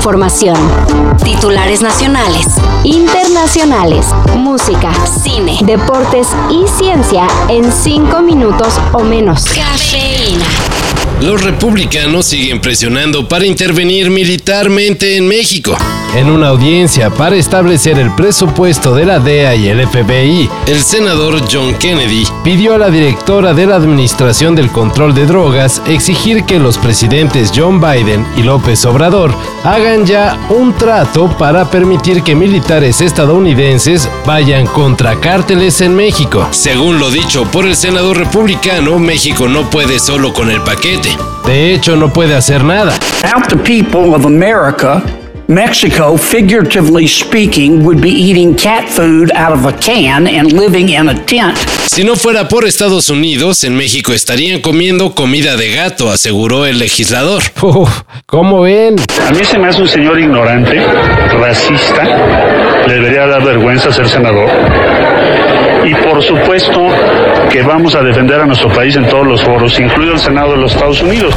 información. Titulares nacionales, internacionales, música, cine, deportes y ciencia en cinco minutos o menos. Cafeína. Los republicanos siguen presionando para intervenir militarmente en México. En una audiencia para establecer el presupuesto de la DEA y el FBI, el senador John Kennedy pidió a la directora de la Administración del Control de Drogas exigir que los presidentes John Biden y López Obrador hagan ya un trato para permitir que militares estadounidenses vayan contra cárteles en México. Según lo dicho por el senador republicano, México no puede solo con el paquete. De hecho, no puede hacer nada. Mexico, figuratively speaking, would be eating cat food out of a can and living in a tent. Si no fuera por Estados Unidos, en México estarían comiendo comida de gato, aseguró el legislador. ¿Cómo ven? A mí se me hace un señor ignorante, racista, le debería dar vergüenza ser senador. Por supuesto que vamos a defender a nuestro país en todos los foros, incluido el Senado de los Estados Unidos.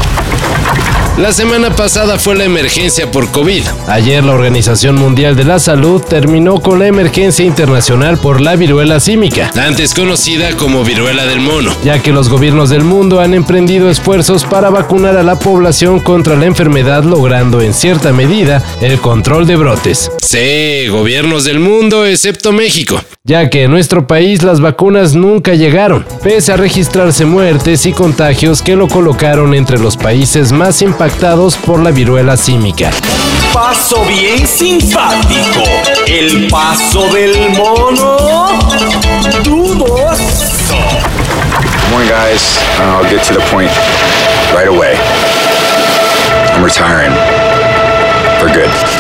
La semana pasada fue la emergencia por COVID. Ayer la Organización Mundial de la Salud terminó con la emergencia internacional por la viruela símica, antes conocida como viruela del mono, ya que los gobiernos del mundo han emprendido esfuerzos para vacunar a la población contra la enfermedad logrando en cierta medida el control de brotes. Sí, gobiernos del mundo excepto México, ya que en nuestro país las vacunas nunca llegaron, pese a registrarse muertes y contagios que lo colocaron entre los países más impactados impactados por la viruela símica. Paso bien simpático, el paso del mono dudoso. Morning guys, I'll get to the point right away. I'm retiring for good.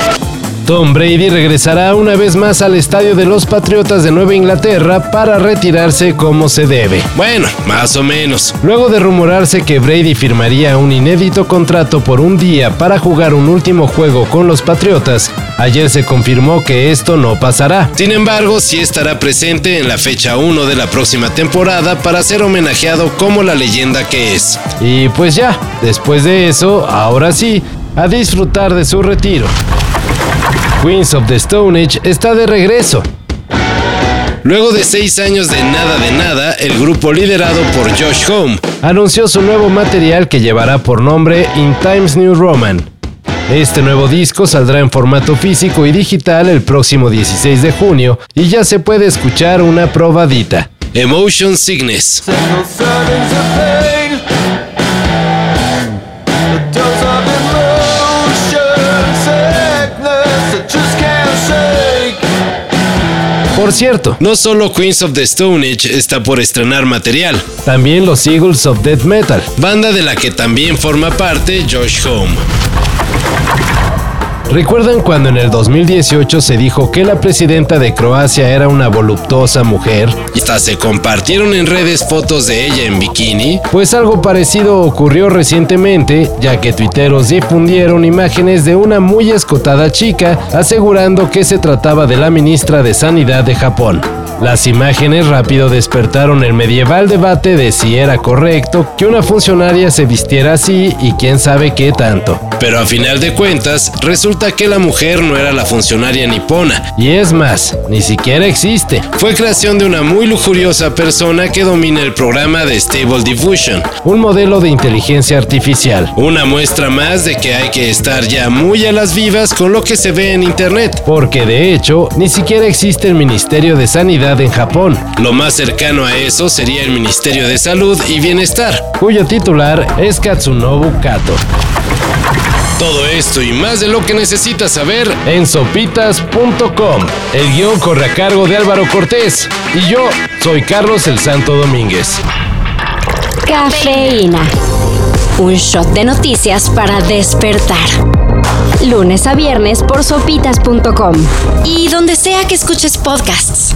Tom Brady regresará una vez más al estadio de los Patriotas de Nueva Inglaterra para retirarse como se debe. Bueno, más o menos. Luego de rumorarse que Brady firmaría un inédito contrato por un día para jugar un último juego con los Patriotas, ayer se confirmó que esto no pasará. Sin embargo, sí estará presente en la fecha 1 de la próxima temporada para ser homenajeado como la leyenda que es. Y pues ya, después de eso, ahora sí, a disfrutar de su retiro. Queens of the Stone Age está de regreso. Luego de seis años de nada de nada, el grupo liderado por Josh Home anunció su nuevo material que llevará por nombre In Times New Roman. Este nuevo disco saldrá en formato físico y digital el próximo 16 de junio y ya se puede escuchar una probadita. Emotion Sickness. Por cierto, no solo Queens of the Stone Age está por estrenar material, también los Eagles of Death Metal, banda de la que también forma parte Josh Home. ¿Recuerdan cuando en el 2018 se dijo que la presidenta de Croacia era una voluptuosa mujer? Y hasta se compartieron en redes fotos de ella en bikini. Pues algo parecido ocurrió recientemente, ya que tuiteros difundieron imágenes de una muy escotada chica asegurando que se trataba de la ministra de Sanidad de Japón. Las imágenes rápido despertaron el medieval debate de si era correcto que una funcionaria se vistiera así y quién sabe qué tanto. Pero a final de cuentas, resulta que la mujer no era la funcionaria nipona. Y es más, ni siquiera existe. Fue creación de una muy lujuriosa persona que domina el programa de Stable Diffusion, un modelo de inteligencia artificial. Una muestra más de que hay que estar ya muy a las vivas con lo que se ve en Internet. Porque de hecho, ni siquiera existe el Ministerio de Sanidad en Japón. Lo más cercano a eso sería el Ministerio de Salud y Bienestar, cuyo titular es Katsunobu Kato. Todo esto y más de lo que necesitas saber en sopitas.com. El guion corre a cargo de Álvaro Cortés y yo soy Carlos el Santo Domínguez. Cafeína. Un shot de noticias para despertar. Lunes a viernes por sopitas.com y donde sea que escuches podcasts.